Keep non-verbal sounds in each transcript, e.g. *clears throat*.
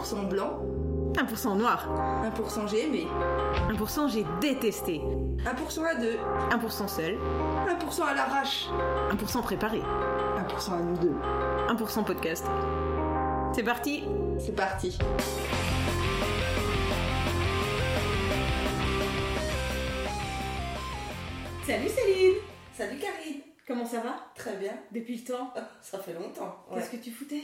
1% blanc, 1% noir. 1% j'ai aimé, 1% j'ai détesté. 1% à deux, 1% seul. 1% à l'arrache, 1% préparé. 1% à nous deux. 1% podcast. C'est parti C'est parti. Salut Céline Salut Karine Comment ça va? Très bien. Depuis le temps Ça fait longtemps. Qu'est-ce que tu foutais?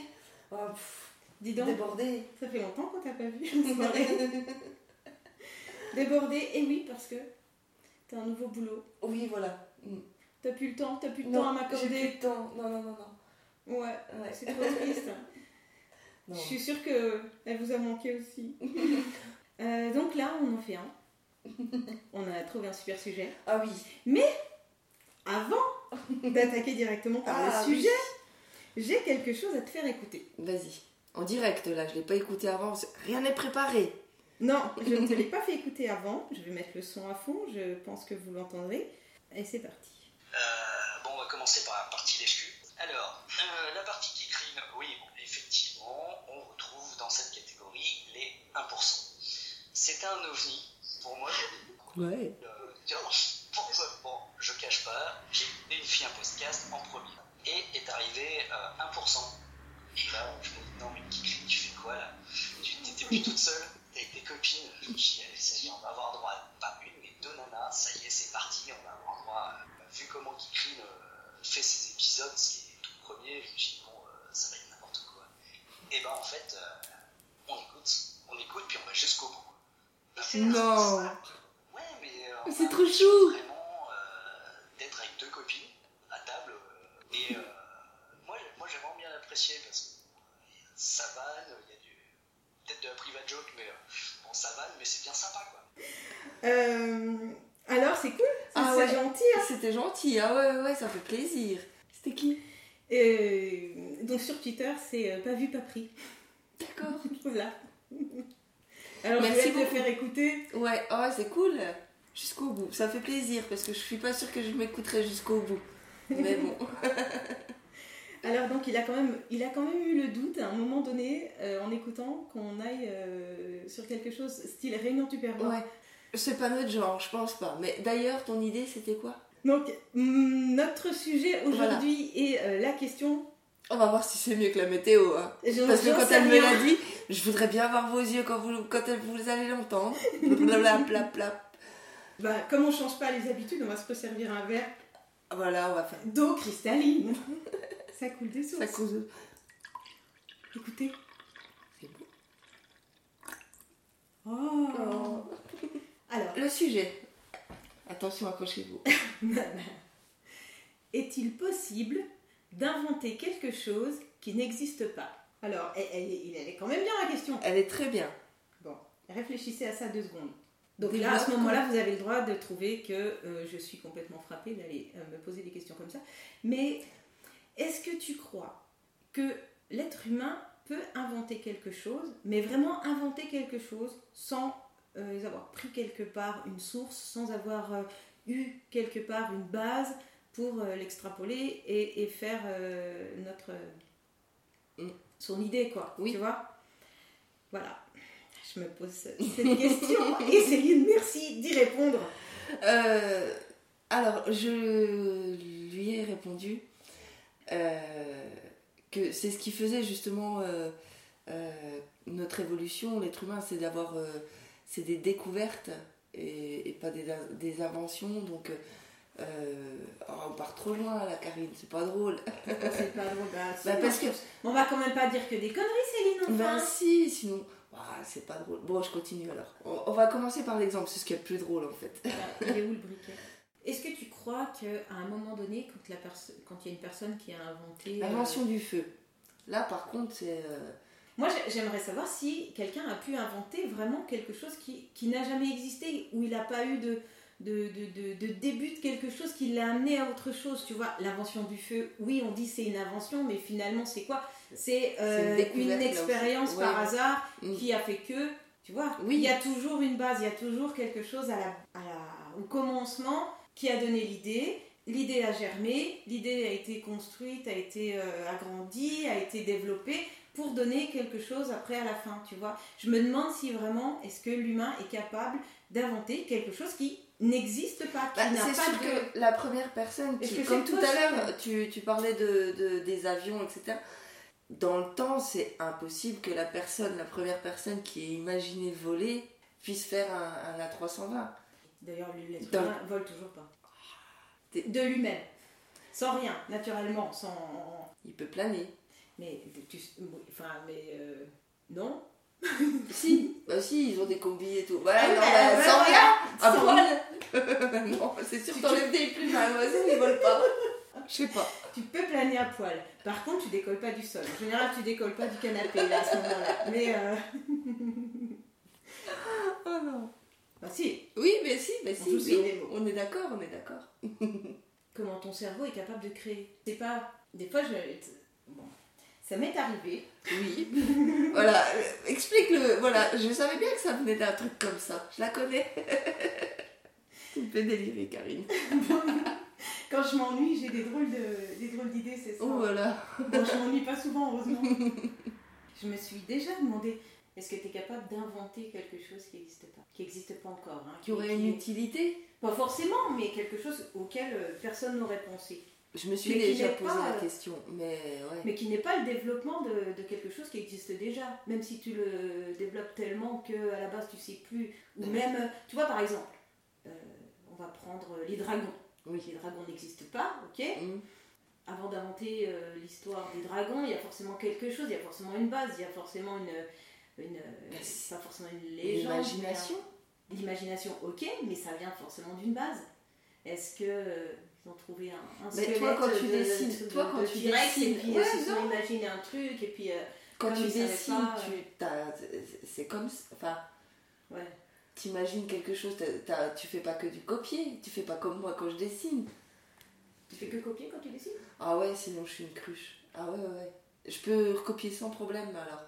Oh, pff, Dis donc, Débordé. ça fait longtemps qu'on t'a pas vu en soirée. *laughs* Débordé, et oui, parce que t'as un nouveau boulot. oui, voilà. Mm. T'as plus le temps, t'as plus le Non, temps à j'ai plus m'accorder. le temps. Non, non, non, non. Ouais, Ouais. c'est trop triste. *laughs* Non. Je suis sûre que elle vous a manqué aussi. *laughs* Euh, donc là, on en fait un. On a trouvé un super sujet. Ah oui. Avant d'attaquer directement par Ah, le oui. sujet, j'ai quelque chose à te faire écouter. Vas-y. En direct, là, je l'ai pas écouté avant. Rien n'est préparé. Non, je ne te l'ai pas fait écouter avant. Je vais mettre le son à fond. Je pense que vous l'entendrez. Et c'est parti. Euh, bon, on va commencer par la partie lèche Alors, euh, la partie qui crine, oui, bon, effectivement, on retrouve dans cette catégorie les 1%. C'est un ovni, pour moi. Ouais. Euh, tiens, *laughs* Bon, je cache pas, j'ai fille un podcast en premier. Et est arrivé euh, 1%. Et là, je me dis, non, mais qui tu fais quoi là Tu t'étais plus toute seule, t'es avec tes copines. Je me dis, allez, ça y est, on va avoir droit pas une, mais deux nanas, ça y est, c'est parti, on va avoir droit. à- vu comment Kikrine euh, fait ses épisodes, c'est tout premier, je me dit, bon, euh, ça va être n'importe quoi. Et ben en fait, euh, on écoute, on écoute, puis on va jusqu'au bout. Non. Ouais, mais. euh, C'est trop chou. Vraiment d'être avec deux copines à table. euh, et euh, moi, j'ai- moi j'ai vraiment bien apprécié parce que ça vanne, il y a du. Peut-être de la private joke, mais euh, bon, ça vanne, mais c'est bien sympa quoi. Euh, alors, c'est cool. Ah c'est ouais. gentil. hein. C'était gentil, ah ouais, ouais, ça fait plaisir. C'était qui? Euh, donc sur Twitter, c'est euh, pas vu, pas pris. D'accord. *laughs* Voilà. Alors, Merci je vais te le beaucoup. faire écouter. Ouais, ouais, c'est cool. Jusqu'au bout. Ça fait plaisir parce que je suis pas sûre que je m'écouterai jusqu'au bout. Mais bon. *laughs* Alors donc il a quand même, il a quand même eu le doute à un moment donné euh, en écoutant qu'on aille euh, sur quelque chose style réunion Tupperware. Ouais. C'est pas notre genre, je pense pas. Mais d'ailleurs, ton idée, c'était quoi? Donc hum, notre sujet aujourd'hui est euh, la question. On va voir si c'est mieux que la météo. Hein. Parce que quand elle me l'a dit, je voudrais bien voir vos yeux quand vous, quand vous allez l'entendre. Blablabla. Bah, comme on change pas les habitudes, on va se resservir un verre Voilà, on va faire d'eau cristalline. *laughs* Ça coule des sources. ça cause. Écoutez. C'est beau. Oh. Alors, Le sujet. Attention, accrochez-vous. *laughs* est-il possible d'inventer quelque chose qui n'existe pas? Alors, elle, elle est- elle est quand même bien la question. Elle est très bien. Bon, réfléchissez à ça deux secondes. Donc là, à ce moment-là, vous avez le droit de trouver que euh, je suis complètement frappée d'aller euh, me poser des questions comme ça. Mais est-ce que tu crois que l'être humain peut inventer quelque chose, mais vraiment inventer quelque chose sans euh, avoir pris quelque part une source, sans avoir euh, eu quelque part une base pour euh, l'extrapoler et, et faire notre son idée, quoi. Oui. Tu vois? Voilà. Je me pose cette question *laughs* et Céline, merci d'y répondre. Alors, je lui ai répondu que c'est ce qui faisait justement euh, euh, notre évolution, l'être humain, c'est d'avoir euh, c'est des découvertes et, et pas des, des inventions. Donc, euh, oh, on part trop loin là, Karine, c'est pas drôle. *laughs* C'est pas drôle. Bah, Bah, parce que- On va quand même pas dire que des conneries, Céline, enfin. Ben si, sinon, ah, c'est pas drôle. Bon, je continue alors. On, on va commencer par l'exemple, c'est ce qui est le plus drôle en fait. Voilà, Il est où le briquet? Est-ce que tu crois qu'à un moment donné, quand, la perso- quand il y a une personne qui a inventé... euh, L'invention du feu. Là, par contre, c'est. euh, Moi, j'ai- j'aimerais savoir si quelqu'un a pu inventer vraiment quelque chose qui, qui n'a jamais existé, où il n'a pas eu de, de, de, début de quelque chose qui l'a amené à autre chose. Tu vois, l'invention du feu, oui, on dit c'est une invention, mais finalement, c'est quoi? C'est euh, une aussi. expérience Ouais. par hasard Mm. qui a fait que, tu vois, Oui. il y a toujours une base, il y a toujours quelque chose à la, à la- au commencement qui a donné l'idée. L'idée a germé, l'idée a été construite, a été euh, agrandie, a été développée pour donner quelque chose après à la fin, tu vois. Je me demande si vraiment est-ce que l'humain est capable d'inventer quelque chose qui n'existe pas, qui Bah, c'est pas sûr de... que la première personne, qui, comme tout à l'heure, tu, tu parlais de, de- des avions, etc. Dans le temps, c'est impossible que la personne, la première personne qui ait imaginé voler, puisse faire un, un A320. D'ailleurs, l'être humain vole toujours pas. De lui-même. Sans rien, naturellement, sans... Il peut planer. Mais, tu... Enfin, mais... euh, Non. *laughs* Si, bah si, ils ont des combis et tout. Voilà, Ah, non, bah, bah, ouais, sans rien, à Sans poil. non, c'est sûr, Tu- t'enlèves des plumes à un oiseau, ils volent pas. Je sais pas. Tu peux planer à poil. Par contre, tu décolles pas du sol. En général, tu décolles pas du canapé là, à ce moment-là. Mais... Euh... Oh *laughs* non. Bah si, Oui, mais si, mais si, oui, mots. on est d'accord, on est d'accord. *laughs* comment ton cerveau est capable de créer. C'est pas. Des fois, je. Bon. Ça m'est arrivé. Oui. *laughs* voilà, euh, explique-le. Voilà, je savais bien que ça venait d'un truc comme ça. Je la connais. *laughs* tu me fais délirer, Karine. Quand je m'ennuie, j'ai des drôles de, des drôles d'idées, c'est ça. Oh voilà. Bon, je m'ennuie pas souvent, heureusement. je me suis déjà demandé est-ce que tu es capable d'inventer quelque chose qui n'existe pas Qui n'existe pas encore. Hein, Qui aurait une utilité? Pas forcément, mais quelque chose auquel euh, personne n'aurait pensé. Je me suis Mais déjà posé pas, la euh, question, mais ouais. Mais qui n'est pas le développement de, de quelque chose qui existe déjà. Même si tu le développes tellement que à la base tu sais plus. Ou même, tu vois par exemple, euh, on va prendre les dragons. Oui. Les dragons n'existent pas, ok? Mm. Avant d'inventer euh, l'histoire des dragons, il y a forcément quelque chose, il y a forcément une base, il y a forcément une. Une c'est- pas forcément une légende. L'imagination. L'imagination, ok, mais ça vient forcément d'une base. Est-ce que. euh, ils ont trouvé un, un Mais toi, quand tu de- dessines- de- toi, quand tu T-Rex, et dessines- puis Ouais, euh, ils non. imaginé un truc et puis euh, Quand tu dessines, pas, tu, c'est comme. Enfin, ouais t'imagines quelque chose, t'as- t'as- tu fais pas que du copier. Tu fais pas comme moi quand je dessine. tu fais que copier quand tu dessines? Ah ouais, sinon je suis une cruche. Ah ouais, ouais, ouais. Je peux recopier sans problème, alors.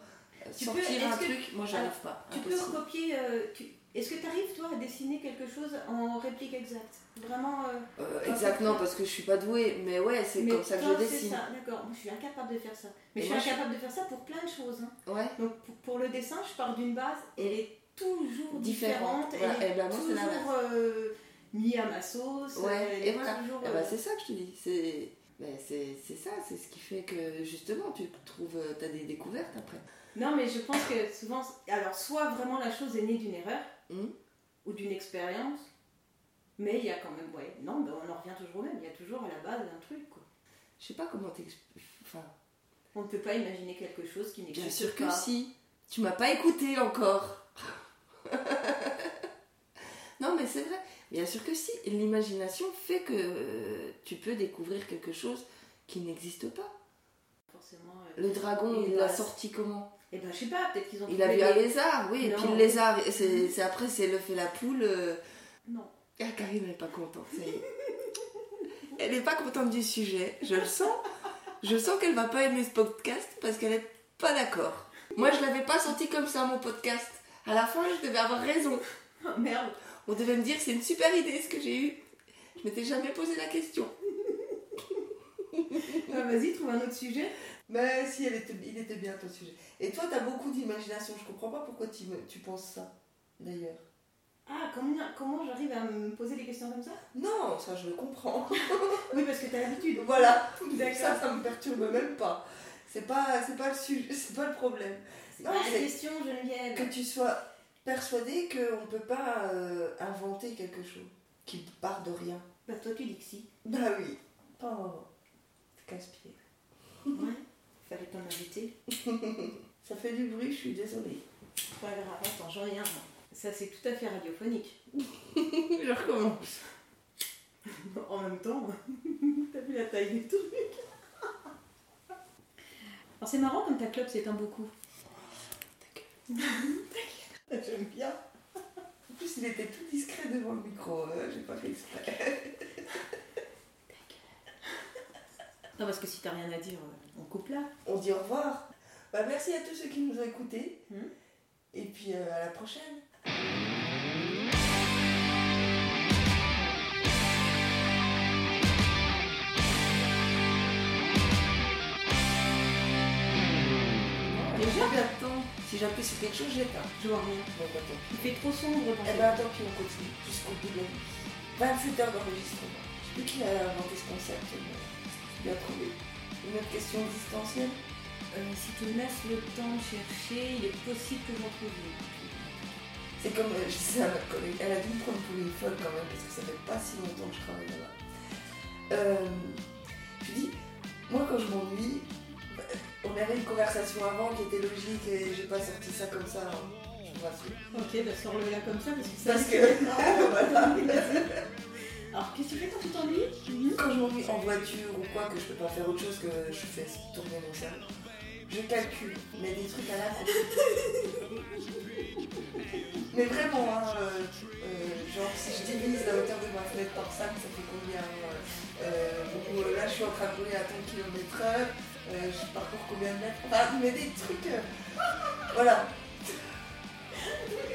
Tu sortir peux- un est-ce que- truc, moi j'arrive pas. tu peux recopier euh, tu- est-ce que tu arrives toi à dessiner quelque chose en réplique exacte? Vraiment euh, Euh, exact, non, parce que je suis pas douée, mais ouais, c'est comme ça que je dessine. ça, d'accord moi je suis incapable de faire ça mais Et je suis je- incapable de faire ça pour plein de choses hein. Ouais, donc pour, pour le dessin je pars d'une base et elle est toujours Différente. différente Voilà, elle est et ben, moi, c'est toujours euh, mise à ma sauce ouais, elle et est voilà. toujours, Eh ben, c'est ça que je te dis. C'est ben, c'est c'est ça, c'est ce qui fait que justement tu trouves, euh, t'as des découvertes après. Non, mais je pense que souvent, alors soit vraiment la chose est née d'une erreur Mhm. ou d'une expérience, mais il y a quand même, ouais, non, mais on en revient toujours au même, il y a toujours à la base un truc, quoi. Je sais pas comment t'expliques. Enfin, On ne peut pas imaginer quelque chose qui bien n'existe sûr que pas. si. Tu m'as pas écouté encore. *laughs* non, mais c'est vrai. Bien sûr que si. L'imagination fait que tu peux découvrir quelque chose qui n'existe pas. Forcément. euh, Le dragon, il l'a sorti comment? Eh ben, je sais pas, peut-être qu'ils ont Il a vu un des- lézard, oui. Et Non. puis le lézard, c'est c'est- après c'est l'œuf et la poule. euh, Non. Ah, Karine n'est pas contente. ça y est. Elle n'est pas contente du sujet, je le sens. Je sens qu'elle va pas aimer ce podcast parce qu'elle est pas d'accord. Moi, je l'avais pas senti comme ça, mon podcast. À la fin, je devais avoir raison. Oh, merde. On devait me dire c'est une super idée ce que j'ai eu. Je m'étais jamais posé la question. *laughs* Ah, Vas-y, trouve un autre sujet. Mais si, elle était, il était bien ton sujet. Et toi, t'as beaucoup d'imagination. Je comprends pas pourquoi tu, tu penses ça, d'ailleurs. Ah, comment, comment j'arrive à me poser des questions comme ça? Non, ça je le comprends. *laughs* Oui, parce que t'as l'habitude. Voilà, ça, ça me perturbe même pas. C'est pas, c'est pas le sujet, *laughs* c'est pas le problème. C'est Non, pas la question, Geneviève. Que tu sois persuadé qu'on ne peut pas euh, inventer quelque chose qui part de rien. Bah, toi, tu dis que si. Bah oui. Oh, casse-pied. Ouais. *laughs* Fallait pas m'inviter. *laughs* Ça fait du bruit, je suis désolée. Pas grave, attends, j'en ai un. Ça, c'est tout à fait radiophonique. *laughs* je recommence. En même temps, t'as vu la taille du truc Alors c'est marrant comme ta clope s'éteint beaucoup. J'aime bien. En plus, il était tout discret devant le micro, euh, j'ai pas fait exprès. Non parce que si t'as rien à dire, euh, on coupe là. On dit au revoir. Bah, merci à tous ceux qui nous ont écoutés. Hmm. Et puis euh, à la prochaine. Temps Si j'appuie sur quelque chose, j'éteins. Je vois rien. Bon, bah, tant pis. Il fait trop sombre dans Eh ben, tant pis, on continue jusqu'au bout de la nuit. 27 heures d'enregistrement. Je sais plus qui a inventé ce concept, mais bien trouvé. Une autre question existentielle Euh, si tu me laisses le temps de chercher, il est possible que j'en trouve une. C'est comme, euh, je disais à ma collègue, elle a dû me prendre pour une folle quand même, parce que ça fait pas si longtemps que je travaille là-bas. Euh, je lui dis, moi quand je m'ennuie, bah, on avait une conversation avant qui était logique et j'ai pas sorti ça comme ça, hein. je vous rassure. Ok, bah sors-le là comme ça parce que ça. Parce que, *laughs* voiture ou quoi, que je peux pas faire autre chose que je fais tourner mon cerveau, je calcule, mais des trucs à la. *laughs* Mais vraiment, hein, euh, euh, genre si je divise la hauteur de ma fenêtre par 5, ça fait combien euh, euh, Là je suis en train de rouler à tant de km heure, je parcours combien de mètres? Enfin, mais des trucs... voilà. *laughs*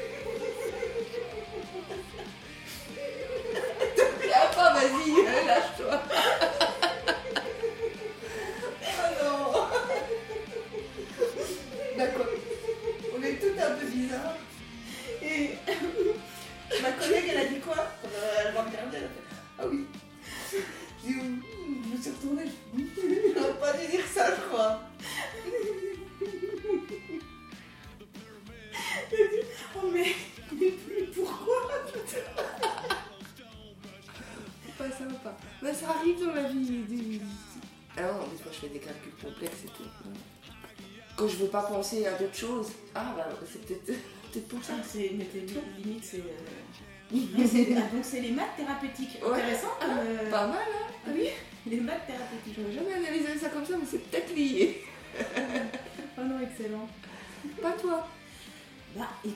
Vas-y, *laughs* lâche-toi. Je tout. Quand je veux pas penser à d'autres choses, ah bah c'est peut-être *laughs* peut-être pour ça. Ah, c'est. Mais limite, c'est. *laughs* euh, c'est- ah, donc, c'est les maths thérapeutiques. Ouais. Intéressant comme. euh, Pas mal, hein Ah oui, *laughs* les maths thérapeutiques. J'aurais jamais analysé ça comme ça, mais c'est peut-être lié. Oh non, excellent. Pas toi. Bah écoute,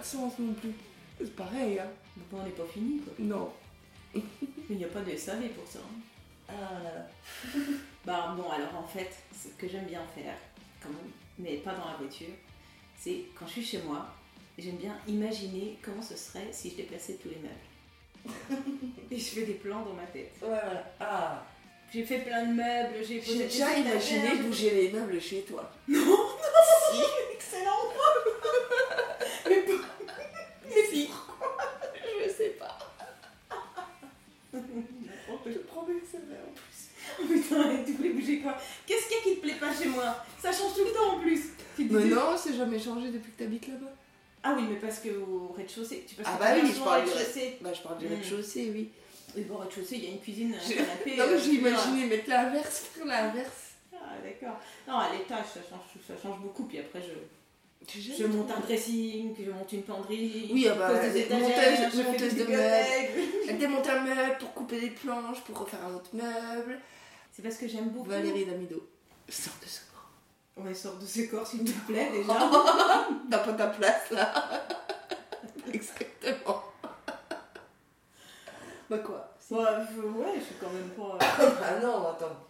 de sens non plus. C'est pareil, hein. Donc on n'est pas fini quoi. Non. *laughs* Il n'y a pas de SAV pour ça. hein. Ah là là. *laughs* Bah bon, alors en fait, ce que j'aime bien faire, quand même, mais pas dans la voiture, c'est quand je suis chez moi, j'aime bien imaginer comment ce serait si je déplaçais tous les meubles. *laughs* Et je fais des plans dans ma tête. Ouais, voilà. Ah. J'ai fait plein de meubles, j'ai posé J'ai déjà imaginé bouger les meubles chez toi. Excellent Mais pour- Mais si Je sais pas. N'importe Je te promets que c'est vrai en plus. Oh putain, et tu voulais bouger quoi Qu'est-ce qu'il y a qui te plaît pas chez moi Ça change tout le temps en plus. Tu te Mais non, c'est jamais changé depuis que t'habites là-bas. Ah oui, mais parce que au rez-de-chaussée, tu passes Ah bah oui, je parle du rez-de-chaussée. Bah, je parle du Mm. rez-de-chaussée, oui. Oui, bon, au rez-de-chaussée, il y a une cuisine, un *laughs* canapé. Non, euh, j'ai voilà. imaginé mettre l'inverse, faire l'inverse. Ah, d'accord. Non, à l'étage, ça change, ça change beaucoup. Puis après, je, je monte un dressing, je monte une penderie. Oui, ah bah, je des monteuses- je des de bibliothèques. Elle démonte un meuble pour couper des planches, pour refaire un autre meuble. C'est parce que j'aime beaucoup. Valérie Damido. Sors de corps. Ouais, sors de ce corps, s'il te plaît, *laughs* déjà. T'as pas ta place là. *laughs* Exactement. Bah quoi Ouais, je, ouais, je suis quand même pas. *laughs* Ah non, attends.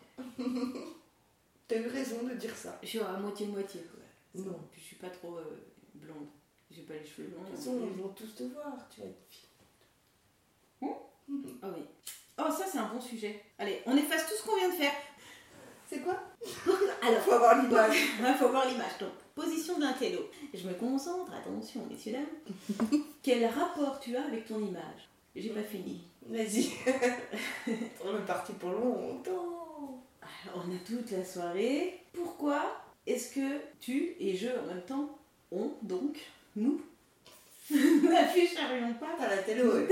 T'as eu raison de dire ça. Je suis à moitié-moitié, quoi. Non. Puis je suis pas trop euh, blonde. J'ai pas les cheveux longs. De toute façon, ils vont tous te voir. Tu vas être fille. Ah oui. Oh, ça, c'est un bon sujet. Allez, on efface tout ce qu'on vient de faire. C'est quoi *laughs* Alors, Faut avoir l'image. il faut voir l'image. Donc, position d'un télo. Je me concentre, attention, messieurs, dames. *laughs* Quel rapport tu as avec ton image? J'ai pas fini. Vas-y. *laughs* On est parti pour longtemps. Alors, on a toute la soirée. Pourquoi est-ce que tu et je, en même temps, on, donc, nous, n'afficherions pas T'as la télé, ouais.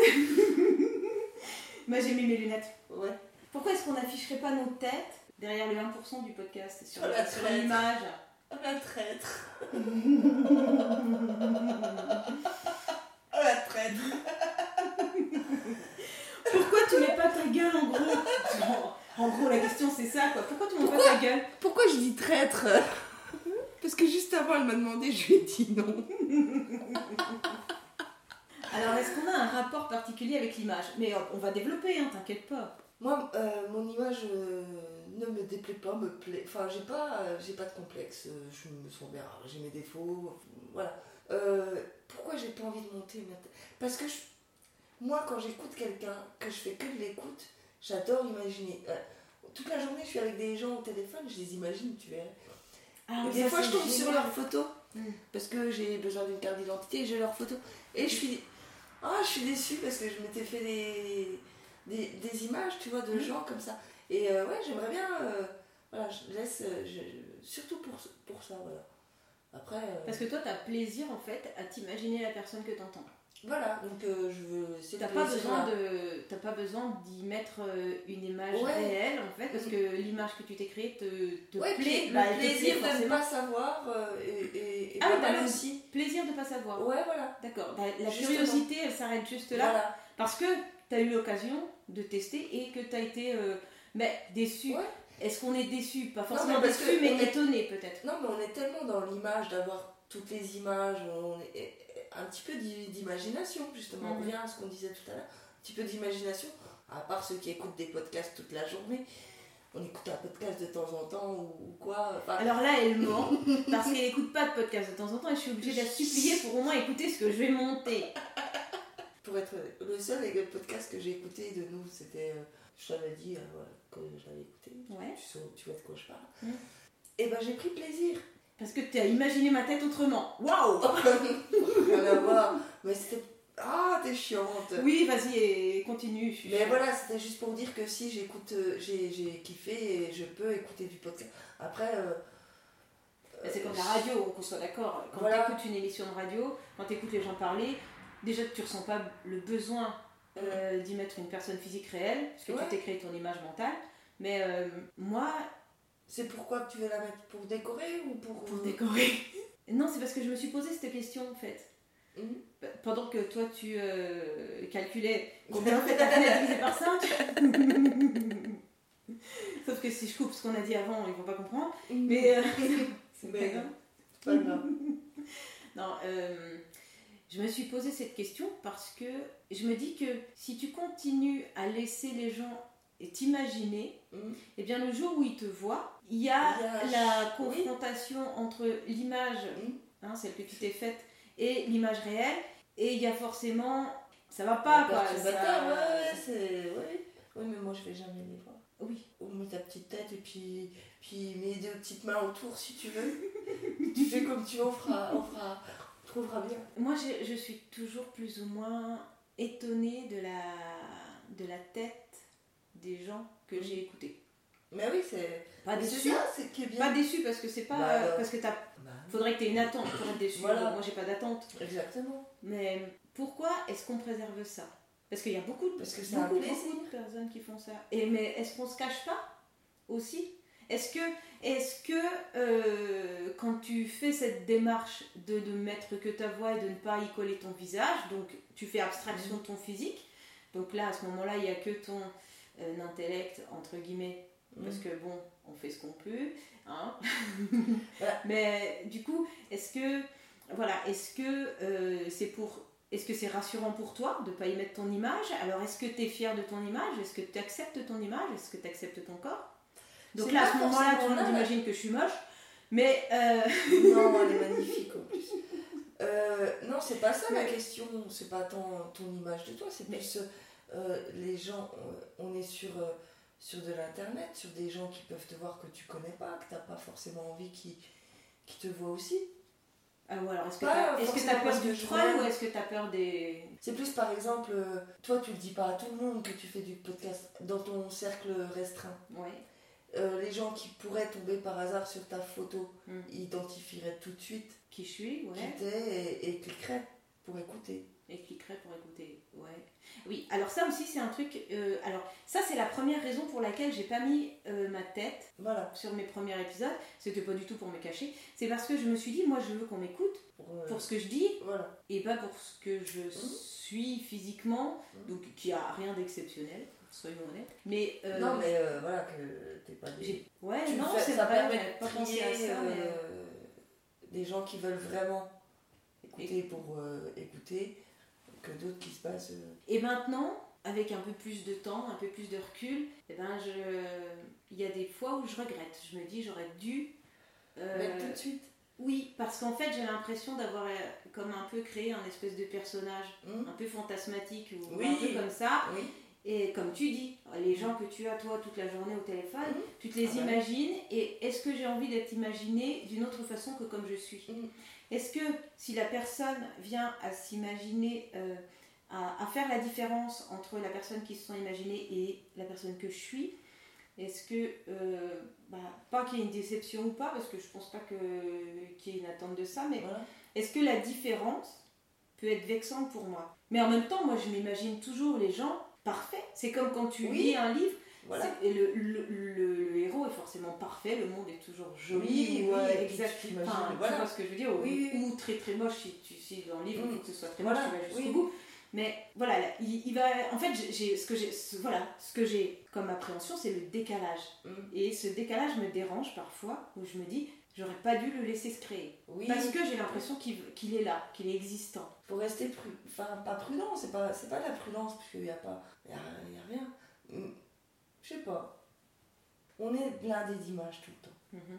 Moi, j'ai mis mes lunettes. Ouais. Pourquoi est-ce qu'on n'afficherait pas nos têtes? Derrière le 1% du podcast sur, Oh, la sur traître. l'image Oh la traître. *laughs* oh la traître. Pourquoi tu mets pas ta gueule en gros? En gros, la question c'est ça quoi. Pourquoi tu mets pas ta gueule? Pourquoi je dis traître? Parce que juste avant, elle m'a demandé, je lui ai dit non. Alors, est-ce qu'on a un rapport particulier avec l'image? Mais on va développer, hein, t'inquiète pas. Moi, euh, mon image euh, ne me déplaît pas, me plaît. Enfin, j'ai pas, euh, j'ai pas de complexe. Je me sens bien. J'ai mes défauts. Voilà. Pourquoi j'ai pas envie de monter Parce que je- moi, quand j'écoute quelqu'un, que je fais que de l'écoute, j'adore imaginer. Toute la journée, je suis avec des gens au téléphone, je les imagine, tu verrais. Ah, Et des fois, je tombe sur leurs photos Mm. parce que j'ai besoin d'une carte d'identité et j'ai leurs photos. Et je suis, ah, je suis déçue parce que je m'étais fait des, des, des images, tu vois, de Mm. gens comme ça. Et euh, ouais, j'aimerais bien. euh, voilà, je laisse. euh, je- surtout pour, pour ça, voilà. Après. euh, Parce que toi, tu as plaisir en fait à t'imaginer la personne que tu entends. Voilà, donc je veux. c'est T'as pas besoin de, t'as pas besoin d'y mettre une image Ouais. réelle en fait, parce que l'image que tu t'es créée te, te Ouais, plaît. bah, le te plaît plaisir de ne pas savoir et, et, et Ah pas aussi. Plaisir de pas savoir. Ouais, voilà. D'accord. Bah, la Justement. curiosité, elle s'arrête juste là, Voilà. parce que tu as eu l'occasion de tester et que tu as été euh, déçu. Ouais. Est-ce qu'on est déçu? Pas forcément parce déçu, mais est- étonné peut-être. Non, mais on est tellement dans l'image d'avoir toutes les images, on est un petit peu d'i- d'imagination, justement. On Mhm. revient à ce qu'on disait tout à l'heure, un petit peu d'imagination, à part ceux qui écoutent des podcasts toute la journée. On écoute un podcast de temps en temps ou, quoi. enfin, Alors là, elle ment *laughs* parce qu'elle écoute pas de podcast de temps en temps et je suis obligée de la supplier pour au moins écouter ce que je vais monter. Pour être le seul et le podcast que j'ai écouté de nous, c'était. euh, je t'avais dit euh, voilà, que je l'avais écouté. Ouais. Tu, sais- tu vois de quoi je parle. Mhm. Et ben j'ai pris plaisir. Parce que tu as imaginé ma tête autrement. Waouh *laughs* Rien à voir. Mais c'était. Ah, t'es chiante. Oui, vas-y, et continue. Mais voilà, c'était juste pour dire que si j'écoute, euh, j'ai kiffé et je peux écouter du podcast. Après, euh, C'est comme la radio, qu'on soit d'accord. Quand Voilà. tu écoutes une émission de radio, quand tu écoutes les gens parler, déjà que tu ressens pas le besoin euh, d'y mettre une personne physique réelle, parce que Ouais. tu t'es créé ton image mentale. Mais euh, moi, c'est pourquoi que tu veux la mettre? Pour décorer ou pour. pour décorer. *laughs* non, c'est parce que je me suis posé cette question en fait. Mhm. P- Pendant que toi tu euh, calculais combien fait ta fenêtre divisé par 5. *laughs* Sauf que si je coupe ce qu'on a dit avant, ils vont pas comprendre. Mais euh, *laughs* c'est pas Mais- grave. Pas grave. Non, euh, je me suis posé cette question parce que je me dis que si tu continues à laisser les gens t'imaginer, Mhm. eh bien le jour où ils te voient, il y a, Il y a- la oui. confrontation entre l'image, Mhm. hein, celle que tu t'es faite, et l'image réelle, et il y a forcément... Ça va pas, quoi. ça- ouais, ouais, c'est. Ouais. Oui, mais moi je vais jamais les voir. Oui. Ou mets ta petite tête et puis, puis mets deux petites mains autour si tu veux. *laughs* tu fais comme tu veux, on fera, on fera, bien. Moi, je, je suis toujours plus ou moins étonnée de la, de la tête des gens que j'ai écoutés. Mais oui, c'est. Pas mais déçue. C'est ça, c'est qui est bien. Pas déçu parce que c'est pas Bah, euh, euh, parce que t'as Bah, faudrait que tu aies une attente pour être déçu. Voilà. Moi j'ai pas d'attente. exactement. Mais pourquoi est-ce qu'on préserve ça? Parce qu'il y a beaucoup de Parce que beaucoup, beaucoup de personnes qui font ça. Et mais est-ce qu'on se cache pas aussi Est-ce que euh, quand tu fais cette démarche de ne mettre que ta voix et de ne pas y coller ton visage, donc tu fais abstraction de ton physique, donc là à ce moment-là il n'y a que ton euh, intellect entre guillemets parce Mm. que bon, on fait ce qu'on peut, hein. *laughs* Voilà. Mais du coup, est-ce que voilà, est-ce que euh, c'est pour est-ce que c'est rassurant pour toi de pas y mettre ton image? Alors est-ce que tu es fier de ton image? Est-ce que tu acceptes ton image? Est-ce que tu acceptes ton corps? Donc là, à ce moment-là, tout le monde imagine que je suis moche. Mais euh, Non, elle est *laughs* magnifique en plus. Euh, non, c'est pas ça la Mais- question. C'est pas tant ton image de toi, c'est plus euh, les gens. on est sur, euh, sur de l'internet, sur des gens qui peuvent te voir que tu connais pas, que t'as pas forcément envie qui, qui te voient aussi. ah, ou alors est-ce que Pas tu as, forcément peur du que troll ou est-ce que tu as peur des C'est plus par exemple, euh, toi tu le dis pas à tout le monde que tu fais du podcast dans ton cercle restreint. ouais Euh, les gens qui pourraient tomber par hasard sur ta photo Mm. identifieraient tout de suite qui je suis, qui ouais, t'es et, et cliqueraient pour écouter. et cliquerait pour écouter, ouais. Oui, alors ça aussi c'est un truc. euh, alors ça c'est la première raison pour laquelle j'ai pas mis euh, ma tête Voilà. sur mes premiers épisodes. C'était pas du tout pour me cacher. C'est parce que je me suis dit, moi je veux qu'on m'écoute Pour, pour ce que je dis Voilà. et pas pour ce que je suis physiquement, Mhm. donc qui a rien d'exceptionnel, soyons honnêtes. Mais euh, Non, mais euh, voilà, que t'es pas des... ouais, Tu non, c'est ça vrai, permet de pas à ça. mais- euh, des gens qui veulent vraiment écouter pour écouter que d'autres qui se euh, Et maintenant, avec un peu plus de temps, un peu plus de recul, eh ben je, il y a des fois où je regrette. Je me dis j'aurais dû. Mettre tout de suite. oui, parce qu'en fait j'ai l'impression d'avoir comme un peu créé un espèce de personnage Hum, un peu fantasmatique ou Oui. un peu comme ça. Oui. Et comme tu dis, les gens que tu as toi toute la journée au téléphone, Mhm. tu te les Ah bah imagines et est-ce que j'ai envie d'être imaginée d'une autre façon que comme je suis Mhm. Est-ce que si la personne vient à s'imaginer, euh, à, à faire la différence entre la personne qui se sont imaginée et la personne que je suis, est-ce que, euh, bah, pas qu'il y ait une déception ou pas, parce que je pense pas qu'il y ait une attente de ça, mais Voilà. est-ce que la différence peut être vexante pour moi? Mais en même temps, moi, je m'imagine toujours les gens parfaits. C'est comme quand tu Oui. lis un livre, Voilà. et le, le- le- le héros est forcément parfait, le monde est toujours joli, Oui, ouais, oui, et puis exact. tu t'imagines, Enfin, voilà. Tu vois ce que je veux dire Ou, Oui, ou très très moche si, tu, si dans le livre il Mm. faut que ce soit très Voilà, moche, tu vas jusqu'au bout. Mais voilà, là, il, il va. En fait, j'ai- ce que j'ai, voilà, ce que j'ai comme appréhension, c'est le décalage. Hum, Et ce décalage me dérange parfois, où je me dis, j'aurais pas dû le laisser se créer. Oui. Parce que j'ai l'impression qu'il est là, qu'il est existant. faut rester prudent. Enfin, pas prudent, c'est pas, pas de la prudence, parce qu'il n'y a pas. Il y a, y a rien. Hum, Je sais pas. On est blindé d'images tout le temps. Mhm.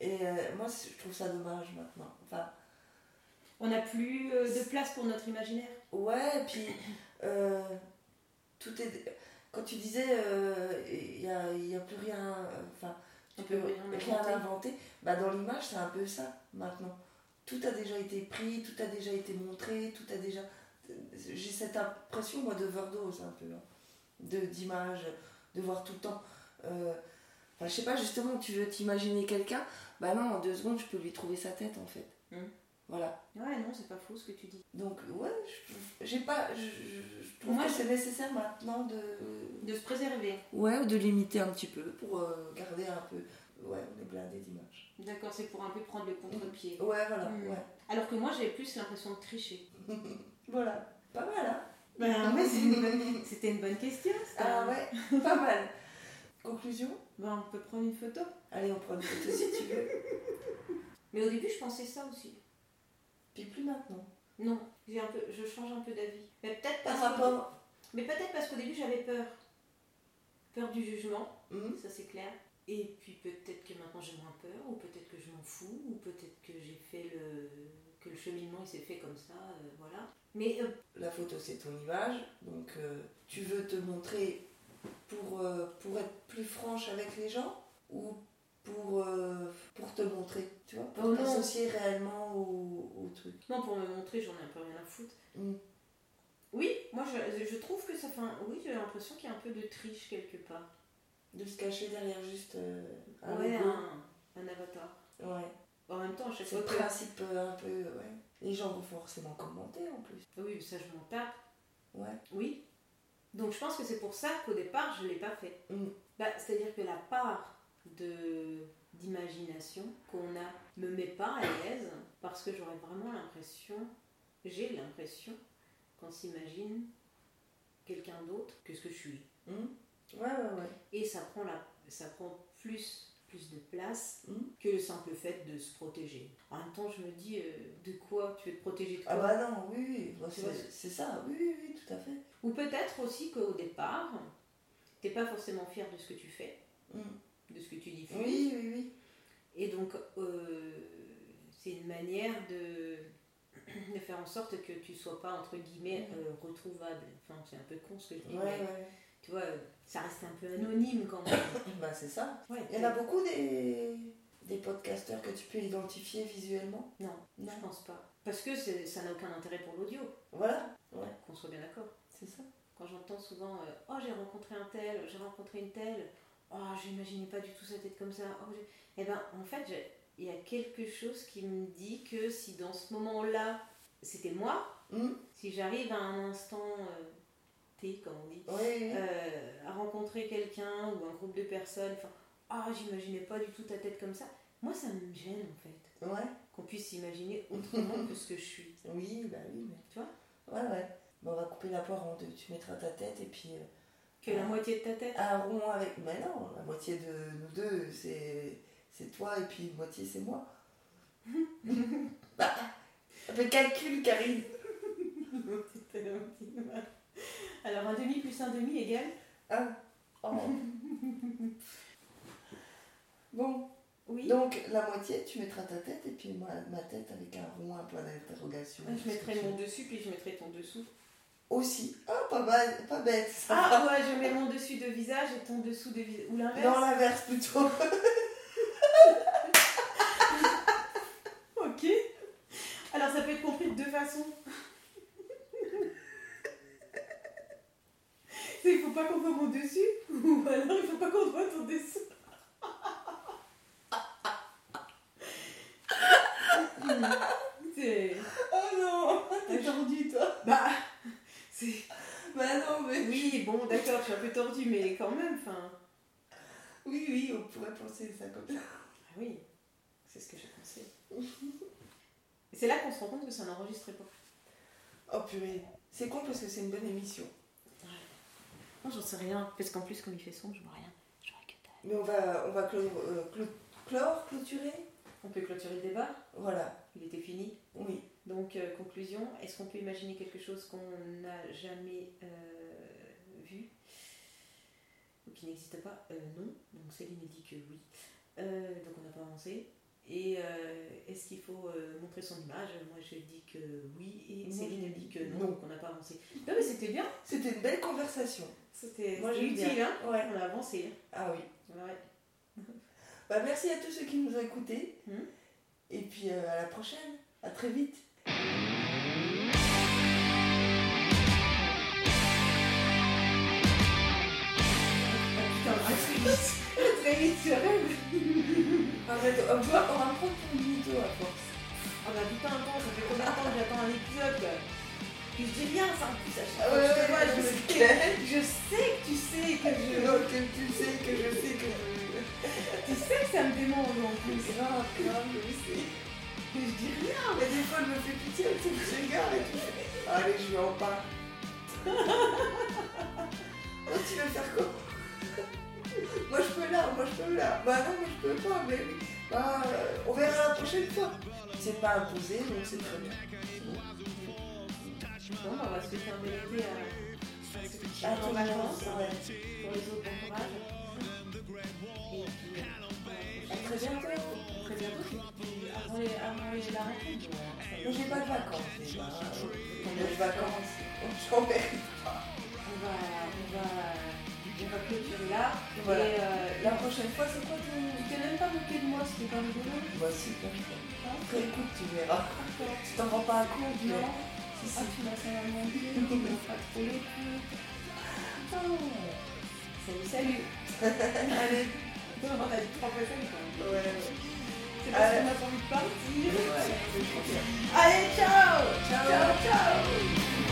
Et euh, moi, je trouve ça dommage maintenant. Enfin, On n'a plus euh, de place pour notre imaginaire. ouais, et puis. *coughs* euh, tout est. Quand tu disais, il n'y a, y a plus rien. Enfin, On tu peut peux rien rien inventer. Bah, dans l'image, c'est un peu ça maintenant. Tout a déjà été pris, tout a déjà été montré, tout a déjà. J'ai cette impression, moi, d'overdose un peu. hein, de d'images, de voir tout le temps. Euh, enfin, je sais pas, justement, tu veux t'imaginer quelqu'un, bah non, en deux secondes, je peux lui trouver sa tête en fait. Mm. Voilà. Ouais, non, c'est pas faux ce que tu dis. Donc, ouais, j'ai pas. Je, trouve Moi, c'est nécessaire maintenant de. De se préserver. Ouais, ou de limiter un petit peu pour euh, garder un peu. Ouais, on est blindé d'images. D'accord, c'est pour un peu prendre le contre-pied. Ouais, voilà, Mm. ouais. Alors que moi, j'ai plus l'impression de tricher. *laughs* Voilà, pas mal, hein Ben *laughs* ouais, c'est une bonne- c'était une bonne question. ça. Ah ouais, *laughs* pas mal. Conclusion? Ben, on peut prendre une photo. Allez, on prend une photo si tu veux. Mais au début, je pensais ça aussi. Puis plus maintenant. Non, j'ai un peu, je change un peu d'avis. Mais peut-être Par que- rapport. Mais peut-être parce qu'au début, j'avais peur. Peur du jugement, Hum, ça c'est clair. Et puis peut-être que maintenant j'ai moins peur, ou peut-être que je m'en fous, ou peut-être que j'ai fait le. que le cheminement il s'est fait comme ça, euh, voilà. Mais euh, La photo, c'est ton image. Donc, euh, tu veux te montrer pour, pour être plus franche avec les gens ou pour, euh, pour te montrer, tu vois, pour Oh t'associer réellement au, au truc. non, pour me montrer, j'en ai un peu rien à foutre. Mm. Oui, moi je, je trouve que ça fait. un- Oui, j'ai l'impression qu'il y a un peu de triche quelque part. De se cacher derrière juste euh, un ouais, un, un avatar. Ouais. En même temps, à chaque C'est fois le que. principe euh, un peu, ouais. Les gens vont forcément commenter en plus. Oui, ça je m'en tape. Ouais. Oui. Donc je pense que c'est pour ça qu'au départ, je ne l'ai pas fait. Mm. Bah, C'est-à-dire que la part d'imagination qu'on a me met pas à l'aise parce que j'aurais vraiment l'impression, j'ai l'impression qu'on s'imagine quelqu'un d'autre que ce que je suis. Hum. Ouais, ouais, ouais. Et ça prend, la, ça prend plus, plus de place Mm. que le simple fait de se protéger. En même temps, je me dis, euh, de quoi Tu veux te protéger de quoi Ah bah non, oui, oui, bah, c'est ça, oui, oui, oui, tout à fait. Ou peut-être aussi qu'au départ, t'es pas forcément fier de ce que tu fais, Hum. De ce que tu diffuses. Oui, oui, oui. Et donc, euh, c'est une manière de, *clears throat* de faire en sorte que tu sois pas, entre guillemets, euh, retrouvable. Enfin, c'est un peu con ce que je dis, Ouais, mais ouais. tu vois, ça reste un peu anonyme quand même. *coughs* Bah c'est ça. Ouais, Il y en a beaucoup des, des podcasteurs que tu peux identifier visuellement? Non, Non. je pense pas. Parce que ça n'a aucun intérêt pour l'audio, Voilà, ouais, qu'on soit bien d'accord. c'est ça. Quand j'entends souvent euh, Oh, j'ai rencontré un tel, j'ai rencontré une telle, oh, j'imaginais pas du tout sa tête comme ça. Oh, j'ai- eh ben, en fait, il y a quelque chose qui me dit que si dans ce moment-là, c'était moi, Hum. si j'arrive à un instant euh, T, comme on dit, euh, à rencontrer quelqu'un ou un groupe de personnes, enfin, ah, j'imaginais pas du tout ta tête comme ça, moi, ça me gêne en fait. Ouais, Qu'on puisse s'imaginer autrement que ce que je suis. oui, bah oui, mais. Tu vois? Ouais, ouais. Bon, on va couper la poire en deux. Tu mettras ta tête et puis. euh, Que la moitié de ta tête. un rond avec. Mais non, la moitié de nous deux, c'est c'est toi et puis moitié, c'est moi. bah, le calcul, Karine. Alors un demi plus un demi égale Un. Oh. bon, Oui. donc la moitié, tu mettras ta tête et puis moi, ma tête avec un rond, un point d'interrogation. je mettrai mon dessus, puis je mettrai ton dessous. Aussi. Ah, pas, mal, pas bête. Ça Ah ouais, je mets mon dessus de visage et ton dessous de visage. Ou l'inverse Dans l'inverse plutôt. *laughs* Ok. Alors ça peut être compris de deux façons. *laughs* Il faut pas qu'on voit mon dessus ou alors il faut pas qu'on voit ton dessous. *laughs* C'est oh non, t'es tordu toi. bah Bah non, mais. oui bon d'accord je suis un peu tordue mais quand même enfin Oui, oui, on pourrait penser ça comme ça. ah oui c'est ce que j'ai pensé. Et c'est là qu'on se rend compte que ça n'enregistrait pas. Oh purée. C'est con parce que c'est une bonne émission. Non j'en sais rien parce qu'en plus comme il fait sombre je vois rien. Je vois que dalle. Mais on va, on va clore, euh, clo- clore, clôturer? On peut clôturer le débat? Voilà, Il était fini? oui. Donc, euh, conclusion, est-ce qu'on peut imaginer quelque chose qu'on n'a jamais euh, vu ou qui n'existe pas? Euh, Non. Donc, Céline dit que oui. Euh, donc, on n'a pas avancé. Et est-ce qu'il faut montrer son image? Moi, je dis que oui. Et Céline dit que non, non. donc on n'a pas avancé. Non, mais c'était bien. C'était une belle conversation. C'était utile, bien. hein Ouais. On a avancé. Ah oui. Ouais. Bah, merci à tous ceux qui nous ont écoutés. Mhm. Et puis à la prochaine. À très vite. Putain, très vite. très vite, je rêve. Arrête, on va, on prendre ton mytho à force. Ah bah putain, attends, ça fait combien de temps que j'attends un épisode. Puis je dis rien, ça en plus à chaque fois que je te vois, je, clair. je sais que tu sais que je. Donc tu sais que je sais que je... Tu sais que ça me démange en plus. Grave, grave, je sais. Mais je dis rien. Mais des fois, elle me fait pitié, elle se regarde et tout. Allez, je lui en parle. Oh, *laughs* tu veux faire quoi? Moi, je peux là, moi, je peux là. Bah non, moi, je peux pas, mais oui. Bah, on verra la prochaine fois. C'est pas imposé, donc c'est très bien. Bah, on va se faire un bel été à, à À en vacances. ouais. Pour les autres, bon courage. Et puis, La ça est. Moi, j'ai pas de vacances. déjà. On J'ai de vacances. *laughs* J'en mérite pas. on va, on va, on va clôturer là. Voilà. Et euh, La prochaine fois, c'est quoi ton... tu t'es même pas moqué de moi, c'était pas rigolo. Bah si. Hein écoute, tu verras. Tu t'en rends pas compte, mais... Non. Si, Ah, si. tu un mentir, tu m'as pas trop les coups. Salut, salut. *laughs* Allez. On a dit trois quand même. Ouais. Allez, ciao. Ciao, ciao.